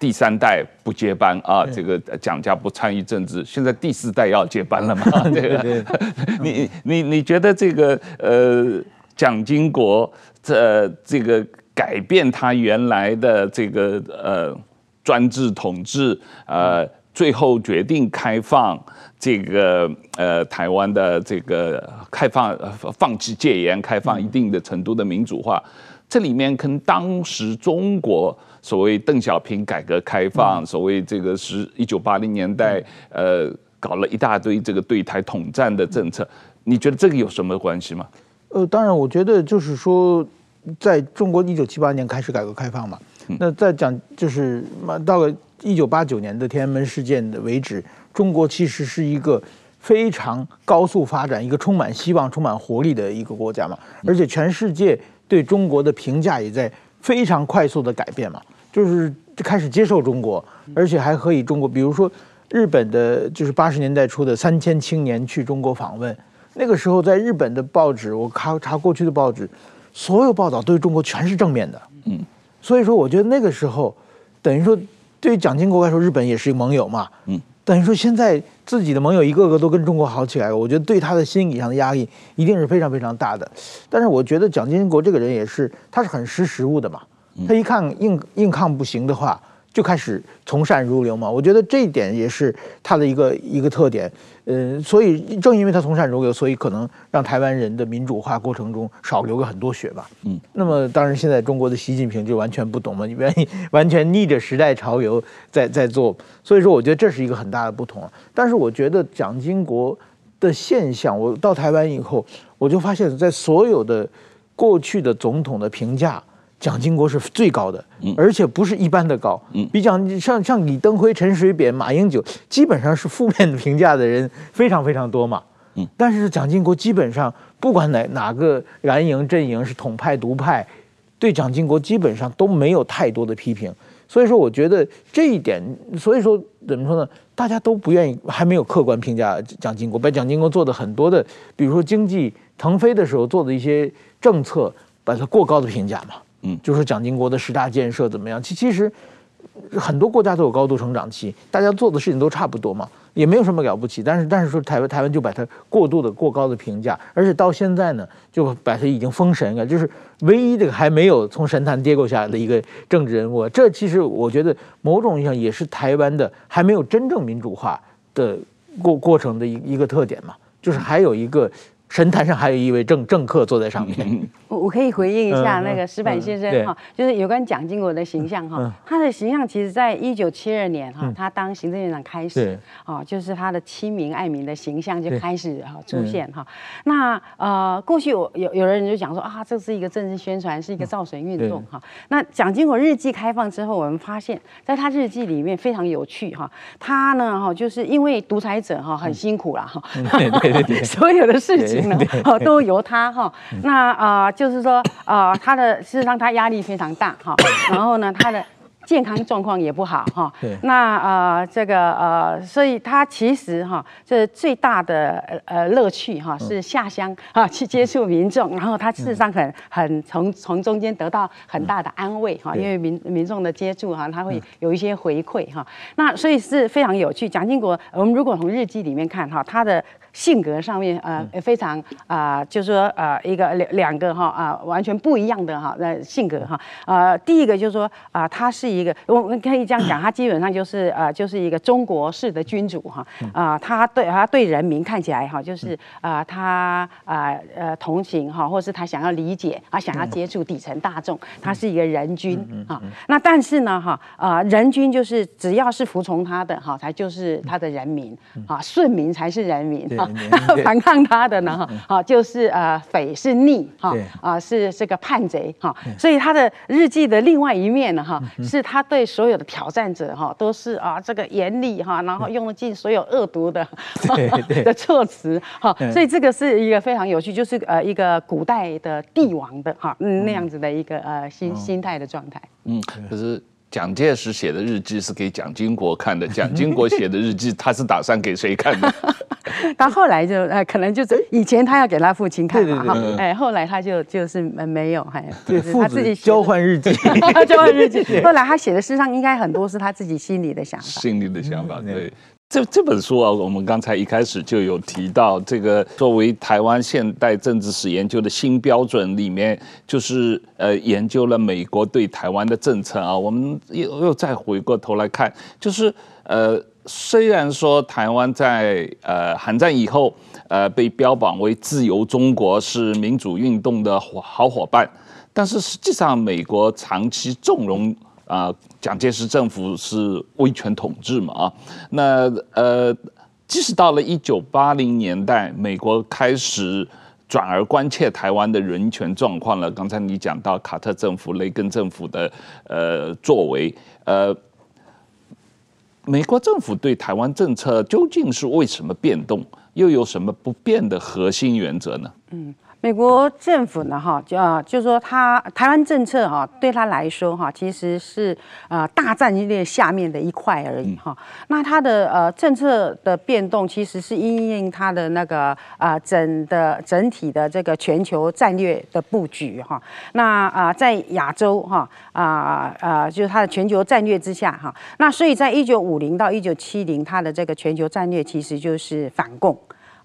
第三代不接班啊，这个蒋家不参与政治，现在第四代要接班了嘛？这个，你你你觉得这个呃，蒋经国这这个改变他原来的这个呃专制统治，呃，最后决定开放这个呃台湾的这个开放，放弃戒严，开放一定的程度的民主化，这里面跟当时中国。所谓邓小平改革开放，所谓这个是一九八零年代，呃，搞了一大堆这个对台统战的政策，你觉得这个有什么关系吗？呃，当然，我觉得就是说，在中国一九七八年开始改革开放嘛，那在讲就是到了一九八九年的天安门事件的为止，中国其实是一个非常高速发展、一个充满希望、充满活力的一个国家嘛，而且全世界对中国的评价也在。非常快速的改变嘛，就是开始接受中国，而且还可以中国，比如说日本的，就是八十年代初的三千青年去中国访问，那个时候在日本的报纸，我查查过去的报纸，所有报道对中国全是正面的，嗯，所以说我觉得那个时候，等于说对于蒋经国来说，日本也是一个盟友嘛，嗯。等于说，现在自己的盟友一个个都跟中国好起来了，我觉得对他的心理上的压力一定是非常非常大的。但是我觉得蒋经国这个人也是，他是很识时务的嘛。他一看硬硬抗不行的话，就开始从善如流嘛。我觉得这一点也是他的一个一个特点。嗯，所以正因为他从善如流，所以可能让台湾人的民主化过程中少流了很多血吧。嗯，那么当然现在中国的习近平就完全不懂嘛，你愿意完全逆着时代潮流在在做，所以说我觉得这是一个很大的不同。但是我觉得蒋经国的现象，我到台湾以后，我就发现，在所有的过去的总统的评价。蒋经国是最高的，而且不是一般的高，比蒋像像李登辉、陈水扁、马英九，基本上是负面的评价的人非常非常多嘛。但是蒋经国基本上不管哪哪个蓝营阵营是统派独派，对蒋经国基本上都没有太多的批评。所以说，我觉得这一点，所以说怎么说呢？大家都不愿意，还没有客观评价蒋经国，把蒋经国做的很多的，比如说经济腾飞的时候做的一些政策，把它过高的评价嘛。嗯，就是蒋经国的十大建设怎么样？其其实很多国家都有高度成长期，大家做的事情都差不多嘛，也没有什么了不起。但是，但是说台湾台湾就把它过度的过高的评价，而且到现在呢，就把它已经封神了，就是唯一这个还没有从神坛跌过下来的一个政治人物。这其实我觉得某种意义上也是台湾的还没有真正民主化的过过程的一一个特点嘛，就是还有一个。神坛上还有一位政政客坐在上面，我我可以回应一下那个石板先生哈，就是有关蒋经国的形象哈，他的形象其实在一九七二年哈，他当行政院长开始，啊，就是他的亲民爱民的形象就开始哈出现哈。那呃，过去我有有人就讲说啊，这是一个政治宣传，是一个造神运动哈。那蒋经国日记开放之后，我们发现在他日记里面非常有趣哈，他呢哈就是因为独裁者哈很辛苦啦哈，对对对，所有的事情。呢，都由他哈。那啊、呃，就是说啊、呃，他的事实上他压力非常大哈。然后呢，他的。健康状况也不好哈，那呃这个呃，所以他其实哈，这最大的呃乐趣哈是下乡啊去接触民众，然后他事实上很很从从中间得到很大的安慰哈，因为民民众的接触哈，他会有一些回馈哈，那所以是非常有趣。蒋经国，我们如果从日记里面看哈，他的性格上面呃非常啊，就是说呃一个两两个哈啊完全不一样的哈那性格哈，呃第一个就是说啊他是。一个我们可以这样讲，他基本上就是呃，就是一个中国式的君主哈。啊，他对他对人民看起来哈，就是啊，他啊呃同情哈，或是他想要理解啊，想要接触底层大众，他是一个人君啊。那但是呢哈啊，人君就是只要是服从他的哈，才就是他的人民啊，顺民才是人民 啊，反抗他的呢哈好，就是呃匪是逆哈啊，是这个叛贼哈。所以他的日记的另外一面呢哈是。他对所有的挑战者哈都是啊这个严厉哈，然后用尽所有恶毒的 的措辞哈，所以这个是一个非常有趣，就是呃一个古代的帝王的哈那样子的一个呃心心态的状态。嗯，可是。蒋介石写的日记是给蒋经国看的，蒋经国写的日记他是打算给谁看的？他后来就呃，可能就是以前他要给他父亲看嘛，哈，哎，后来他就就是没有，还就是他自己交换日记，交换日记。后来他写的诗上应该很多是他自己心里的想法，心里的想法，对。这这本书啊，我们刚才一开始就有提到，这个作为台湾现代政治史研究的新标准里面，就是呃研究了美国对台湾的政策啊。我们又又再回过头来看，就是呃虽然说台湾在呃韩战以后呃被标榜为自由中国，是民主运动的好伙伴，但是实际上美国长期纵容。啊，蒋介石政府是威权统治嘛？啊，那呃，即使到了一九八零年代，美国开始转而关切台湾的人权状况了。刚才你讲到卡特政府、雷根政府的呃作为，呃，美国政府对台湾政策究竟是为什么变动？又有什么不变的核心原则呢？嗯。美国政府呢，哈，就啊，就说他台湾政策哈，对他来说哈，其实是啊大战略下面的一块而已哈。那他的呃政策的变动，其实是因应他的那个啊整的整体的这个全球战略的布局哈。那啊在亚洲哈啊啊，就是他的全球战略之下哈。那所以在一九五零到一九七零，他的这个全球战略其实就是反共。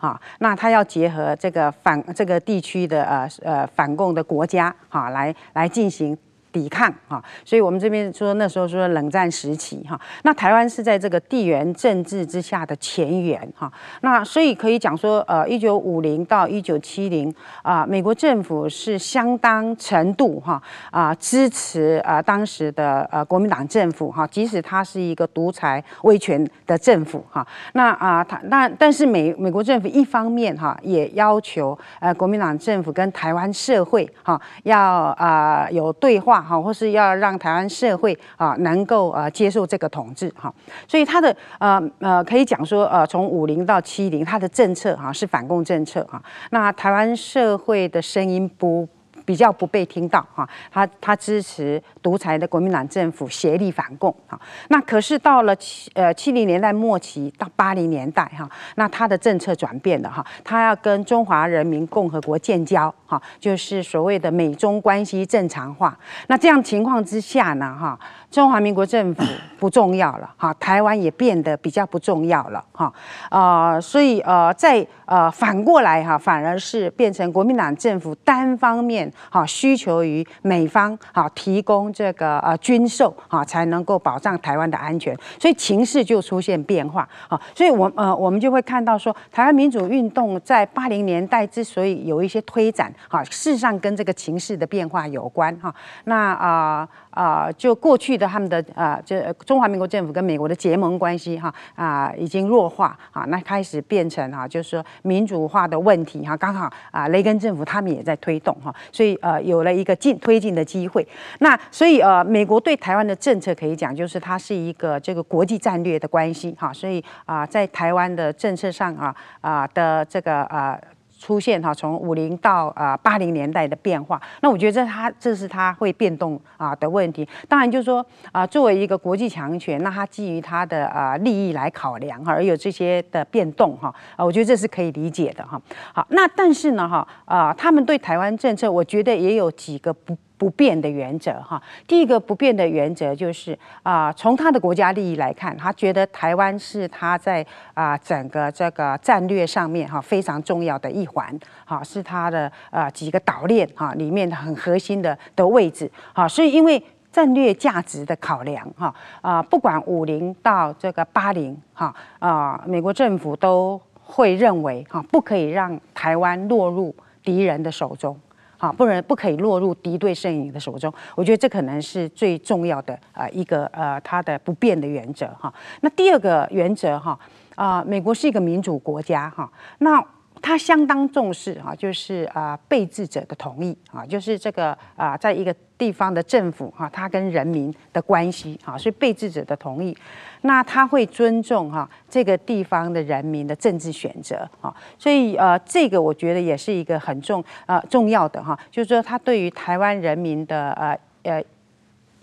啊，那他要结合这个反这个地区的呃呃反共的国家哈，来来进行。抵抗哈，所以我们这边说那时候说冷战时期哈，那台湾是在这个地缘政治之下的前沿哈，那所以可以讲说呃一九五零到一九七零啊，美国政府是相当程度哈啊支持啊当时的呃国民党政府哈，即使他是一个独裁威权的政府哈，那啊他那但是美美国政府一方面哈也要求呃国民党政府跟台湾社会哈要啊有对话。好，或是要让台湾社会啊能够啊接受这个统治哈，所以他的呃呃可以讲说呃从五零到七零，他的政策哈是反共政策哈，那台湾社会的声音不。比较不被听到哈，他他支持独裁的国民党政府协力反共哈，那可是到了七呃七零年代末期到八零年代哈，那他的政策转变了哈，他要跟中华人民共和国建交哈，就是所谓的美中关系正常化。那这样情况之下呢哈，中华民国政府 不重要了哈，台湾也变得比较不重要了哈啊，所以呃在呃反过来哈，反而是变成国民党政府单方面。哈，需求于美方哈提供这个呃军售哈，才能够保障台湾的安全，所以情势就出现变化好，所以我呃我们就会看到说，台湾民主运动在八零年代之所以有一些推展哈，事实上跟这个情势的变化有关哈。那啊啊，就过去的他们的啊，这中华民国政府跟美国的结盟关系哈啊已经弱化啊，那开始变成哈，就是说民主化的问题哈，刚好啊雷根政府他们也在推动哈，所以。呃，有了一个进推进的机会，那所以呃，美国对台湾的政策可以讲，就是它是一个这个国际战略的关系哈，所以啊，在台湾的政策上啊啊的这个啊。出现哈，从五零到啊八零年代的变化，那我觉得这它这是它会变动啊的问题。当然就是说啊，作为一个国际强权，那它基于它的啊利益来考量哈，而有这些的变动哈啊，我觉得这是可以理解的哈。好，那但是呢哈啊，他们对台湾政策，我觉得也有几个不。不变的原则哈，第一个不变的原则就是啊，从他的国家利益来看，他觉得台湾是他在啊整个这个战略上面哈非常重要的一环，哈是他的啊几个岛链哈里面很核心的的位置，哈所以因为战略价值的考量哈啊，不管五零到这个八零哈啊，美国政府都会认为哈不可以让台湾落入敌人的手中。啊，不能不可以落入敌对阵营的手中，我觉得这可能是最重要的啊一个呃它的不变的原则哈。那第二个原则哈啊，美国是一个民主国家哈，那他相当重视哈，就是啊被治者的同意啊，就是这个啊，在一个地方的政府哈，他跟人民的关系啊，是被治者的同意，那他会尊重哈这个地方的人民的政治选择啊，所以呃，这个我觉得也是一个很重呃重要的哈，就是说他对于台湾人民的呃呃。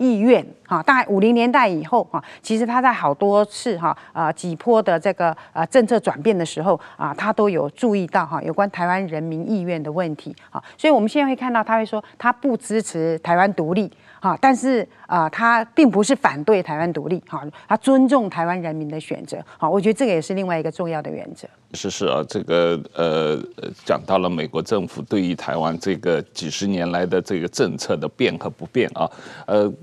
意愿哈，大概五零年代以后哈，其实他在好多次哈啊几波的这个呃政策转变的时候啊，他都有注意到哈有关台湾人民意愿的问题哈，所以我们现在会看到他会说他不支持台湾独立。哈，但是啊，他并不是反对台湾独立，哈，他尊重台湾人民的选择，好，我觉得这个也是另外一个重要的原则。是是啊，这个呃，讲到了美国政府对于台湾这个几十年来的这个政策的变和不变啊，呃，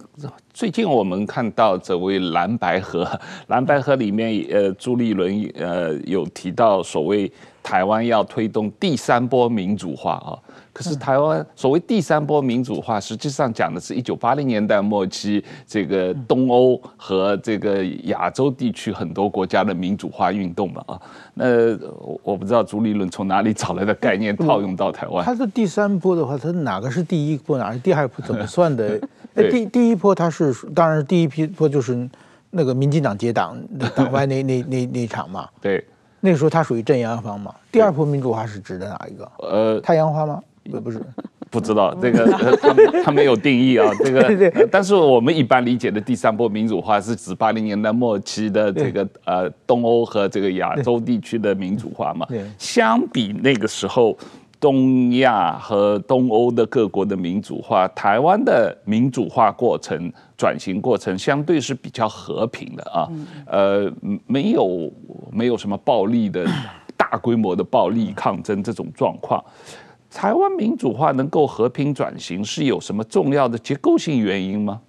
最近我们看到这位蓝白河，蓝白河里面呃，朱立伦呃有提到所谓台湾要推动第三波民主化啊。可是台湾所谓第三波民主化，实际上讲的是一九八零年代末期这个东欧和这个亚洲地区很多国家的民主化运动嘛啊。那我不知道朱立伦从哪里找来的概念 套用到台湾。他的第三波的话，他哪个是第一波，哪个是第二波，怎么算的？哎，第第一波他是当然第一批波就是那个民进党结党党外那 那那那场嘛。对，那个时候他属于正阳方嘛。第二波民主化是指的哪一个？呃，太阳花吗？不不是，不知道 这个他他没有定义啊，这个，但是我们一般理解的第三波民主化是指八零年代末期的这个呃东欧和这个亚洲地区的民主化嘛。相比那个时候东亚和东欧的各国的民主化，台湾的民主化过程转型过程相对是比较和平的啊，呃，没有没有什么暴力的大规模的暴力抗争这种状况。台湾民主化能够和平转型，是有什么重要的结构性原因吗？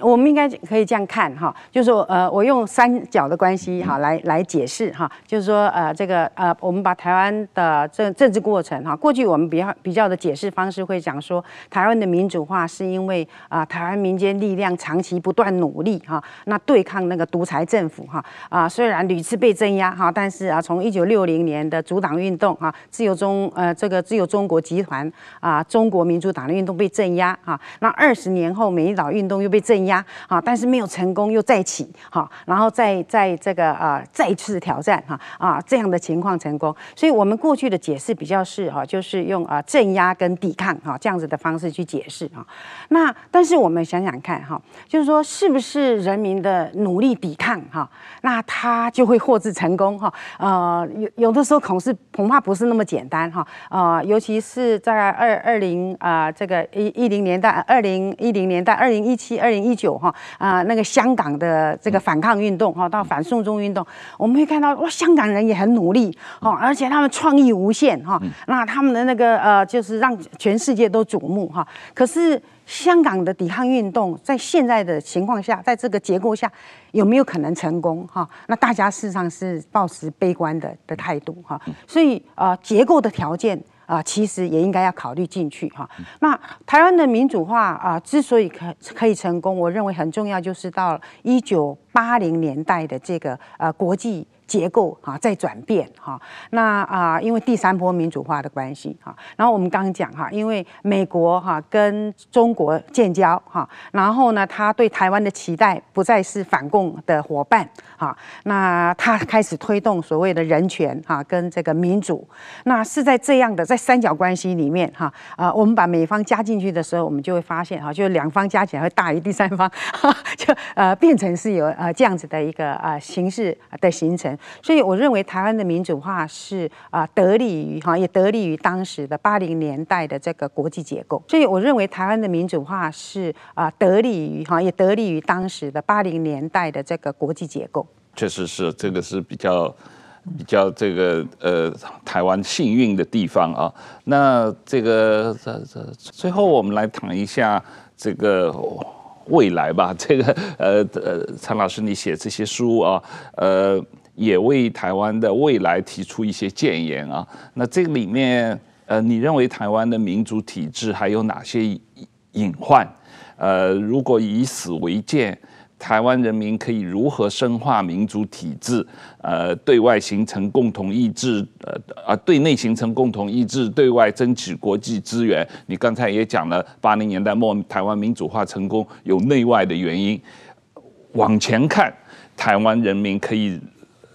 我们应该可以这样看哈，就是说呃，我用三角的关系哈来来解释哈，就是说呃，这个呃，我们把台湾的政政治过程哈，过去我们比较比较的解释方式会讲说，台湾的民主化是因为啊，台湾民间力量长期不断努力哈，那对抗那个独裁政府哈啊，虽然屡次被镇压哈，但是啊，从一九六零年的主党运动哈，自由中呃这个自由中国集团啊，中国民主党的运动被镇压哈，那二十年后美丽岛运动又被镇。镇压啊，但是没有成功，又再起哈，然后再在这个啊再次挑战哈啊这样的情况成功，所以我们过去的解释比较是哈，就是用啊镇压跟抵抗哈这样子的方式去解释哈。那但是我们想想看哈，就是说是不是人民的努力抵抗哈，那他就会获致成功哈？呃，有有的时候恐是恐怕不是那么简单哈。呃，尤其是在二二零啊这个一一零年代，二零一零年代，二零一七二零一。一九哈啊，那个香港的这个反抗运动哈，到反送中运动，我们会看到哇，香港人也很努力哈，而且他们创意无限哈，那他们的那个呃，就是让全世界都瞩目哈。可是香港的抵抗运动在现在的情况下，在这个结构下，有没有可能成功哈？那大家事实上是抱持悲观的的态度哈。所以啊，结构的条件。啊，其实也应该要考虑进去哈。那台湾的民主化啊，之所以可可以成功，我认为很重要，就是到一九八零年代的这个呃国际。结构哈在转变哈，那啊因为第三波民主化的关系哈，然后我们刚刚讲哈，因为美国哈跟中国建交哈，然后呢他对台湾的期待不再是反共的伙伴哈，那他开始推动所谓的人权哈跟这个民主，那是在这样的在三角关系里面哈。啊，我们把美方加进去的时候，我们就会发现哈，就两方加起来会大于第三方，就呃变成是有呃这样子的一个呃形式的形成。所以我认为台湾的民主化是啊得利于哈，也得利于当时的八零年代的这个国际结构。所以我认为台湾的民主化是啊得利于哈，也得利于当时的八零年代的这个国际结构。确实是，这个是比较比较这个呃台湾幸运的地方啊。那这个这这最后我们来谈一下这个。未来吧，这个呃呃，陈老师，你写这些书啊，呃，也为台湾的未来提出一些建言啊。那这里面，呃，你认为台湾的民主体制还有哪些隐患？呃，如果以史为鉴，台湾人民可以如何深化民主体制，呃，对外形成共同意志，呃啊，对内形成共同意志，对外争取国际资源。你刚才也讲了，八零年代末台湾民主化成功有内外的原因。往前看，台湾人民可以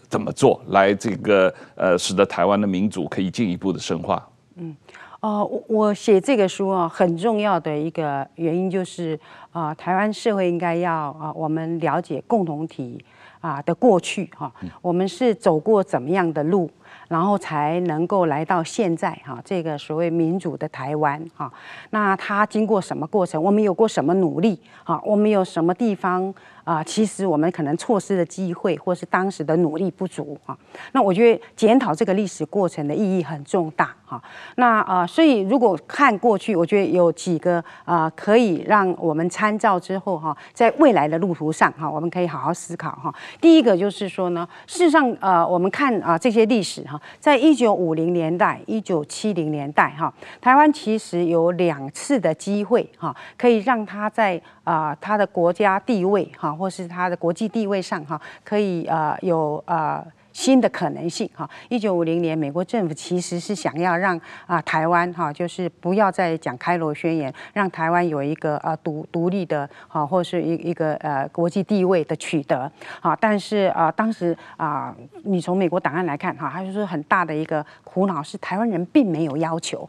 怎么做来这个呃，使得台湾的民主可以进一步的深化？嗯。哦、呃，我我写这个书啊，很重要的一个原因就是啊、呃，台湾社会应该要啊、呃，我们了解共同体啊、呃、的过去哈、呃，我们是走过怎么样的路，然后才能够来到现在哈、呃，这个所谓民主的台湾哈、呃，那它经过什么过程？我们有过什么努力？哈、呃，我们有什么地方？啊、其实我们可能错失了机会，或是当时的努力不足啊。那我觉得检讨这个历史过程的意义很重大哈。那啊、所以如果看过去，我觉得有几个啊、可以让我们参照之后哈，在未来的路途上哈，我们可以好好思考哈。第一个就是说呢，事实上呃，我们看啊这些历史哈，在一九五零年代、一九七零年代哈，台湾其实有两次的机会哈，可以让它在啊它的国家地位哈。或是它的国际地位上哈，可以呃有呃。新的可能性哈，一九五零年，美国政府其实是想要让啊台湾哈，就是不要再讲开罗宣言，让台湾有一个呃独独立的哈，或是一一个呃国际地位的取得啊。但是啊，当时啊，你从美国档案来看哈，他就说很大的一个苦恼是台湾人并没有要求，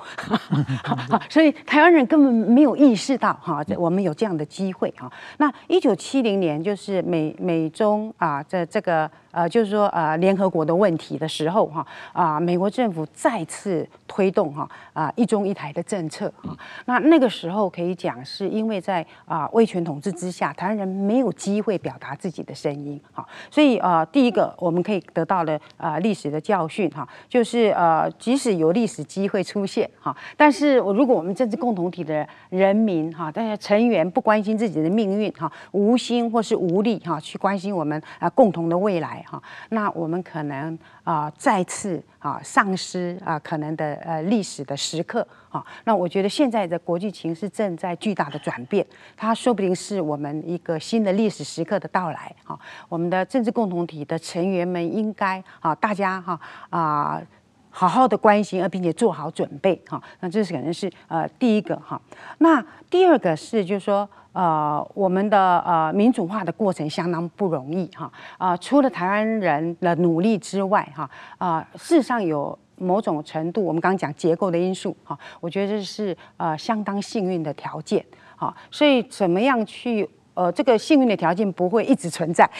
所以台湾人根本没有意识到哈，我们有这样的机会哈。那一九七零年就是美美中啊这这个。呃，就是说，呃，联联合国的问题的时候，哈，啊，美国政府再次推动哈，啊，一中一台的政策，哈，那那个时候可以讲，是因为在啊威权统治之下，台湾人没有机会表达自己的声音，哈，所以啊，第一个我们可以得到的啊历史的教训，哈，就是呃，即使有历史机会出现，哈，但是我如果我们政治共同体的人民，哈，大家成员不关心自己的命运，哈，无心或是无力，哈，去关心我们啊共同的未来。哈，那我们可能啊再次啊丧失啊可能的呃历史的时刻啊。那我觉得现在的国际情势正在巨大的转变，它说不定是我们一个新的历史时刻的到来啊。我们的政治共同体的成员们应该啊大家哈啊好好的关心，而并且做好准备哈。那这是可能是呃第一个哈。那第二个是就是说。呃，我们的呃民主化的过程相当不容易哈啊、呃，除了台湾人的努力之外哈啊、呃，事实上有某种程度，我们刚刚讲结构的因素哈，我觉得这是呃相当幸运的条件哈，所以怎么样去呃这个幸运的条件不会一直存在，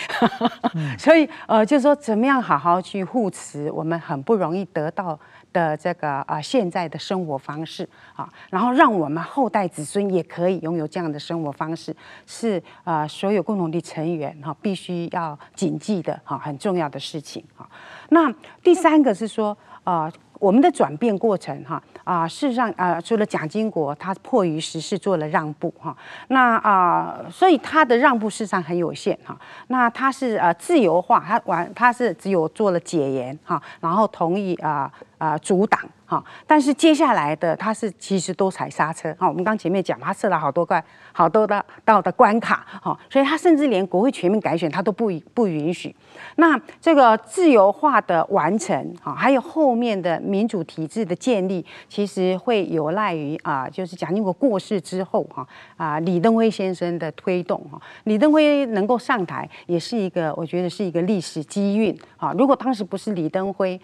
所以呃就是说怎么样好好去护持我们很不容易得到。的这个啊，现在的生活方式啊，然后让我们后代子孙也可以拥有这样的生活方式，是啊，所有共同体成员哈必须要谨记的哈很重要的事情哈。那第三个是说啊。我们的转变过程，哈啊，事实上啊，除了蒋经国他迫于时势做了让步，哈，那啊，所以他的让步事实上很有限，哈。那他是呃自由化，他完他是只有做了解严，哈，然后同意啊啊阻挡。哈，但是接下来的他是其实都踩刹车。哈，我们刚前面讲，他设了好多关，好多的道的关卡。哈，所以他甚至连国会全面改选他都不不允许。那这个自由化的完成，哈，还有后面的民主体制的建立，其实会有赖于啊，就是蒋经国过世之后，哈啊，李登辉先生的推动。哈，李登辉能够上台，也是一个我觉得是一个历史机运。哈，如果当时不是李登辉，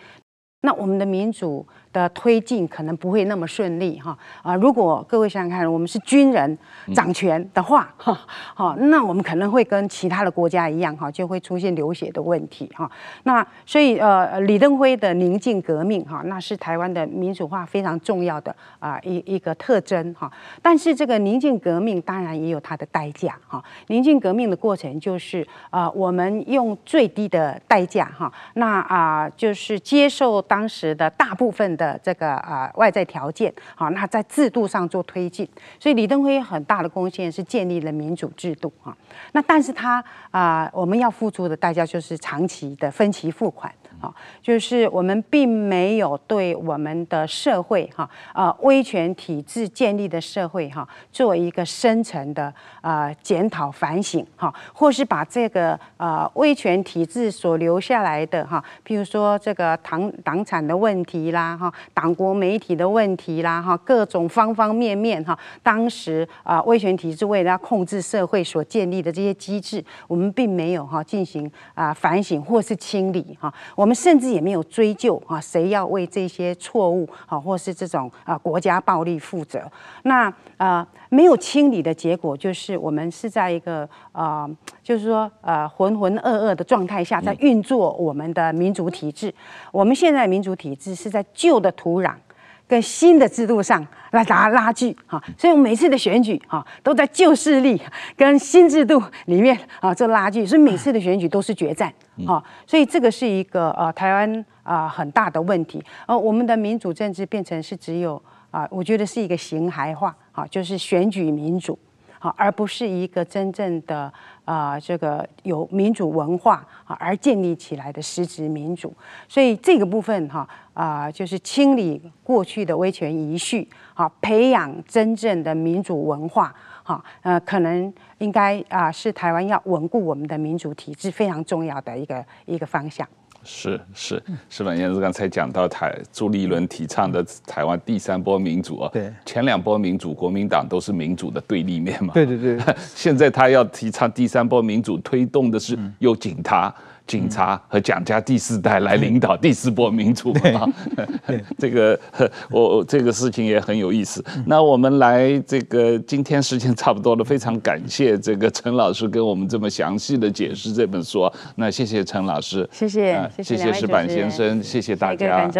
那我们的民主的推进可能不会那么顺利哈啊！如果各位想想看，我们是军人掌权的话哈，好，那我们可能会跟其他的国家一样哈，就会出现流血的问题哈。那所以呃，李登辉的宁静革命哈，那是台湾的民主化非常重要的啊一一个特征哈。但是这个宁静革命当然也有它的代价哈。宁静革命的过程就是啊，我们用最低的代价哈，那啊就是接受当时的大部分。的这个啊外在条件好，那在制度上做推进，所以李登辉很大的贡献是建立了民主制度啊。那但是他啊，我们要付出的代价就是长期的分期付款哈，就是我们并没有对我们的社会哈啊威权体制建立的社会哈做一个深层的啊检讨反省哈，或是把这个啊威权体制所留下来的哈，譬如说这个党党产的问题啦哈，党国媒体的问题啦哈，各种方方面面哈，当时啊威权体制为了要控制社会所建立的这些机制，我们并没有哈进行啊反省或是清理哈，我们我们甚至也没有追究啊谁要为这些错误啊或是这种啊国家暴力负责。那啊没有清理的结果就是我们是在一个啊就是说呃浑浑噩噩的状态下在运作我们的民主体制。我们现在民主体制是在旧的土壤跟新的制度上来打拉锯哈，所以我们每次的选举哈都在旧势力跟新制度里面啊做拉锯，所以每次的选举都是决战哈，所以这个是一个呃台湾啊很大的问题，而我们的民主政治变成是只有啊，我觉得是一个形骸化啊，就是选举民主。好，而不是一个真正的啊，这个有民主文化啊而建立起来的实质民主。所以这个部分哈啊，就是清理过去的威权遗绪，好，培养真正的民主文化，哈呃，可能应该啊是台湾要稳固我们的民主体制非常重要的一个一个方向。是是，矢板先生刚才讲到台朱立伦提倡的台湾第三波民主啊，对，前两波民主国民党都是民主的对立面嘛，对对对，现在他要提倡第三波民主，推动的是有警察。警察和蒋家第四代来领导第四波民主啊，这个 我这个事情也很有意思。那我们来这个今天时间差不多了，非常感谢这个陈老师跟我们这么详细的解释这本书。那谢谢陈老师，谢谢，谢谢石板先生，谢谢大家。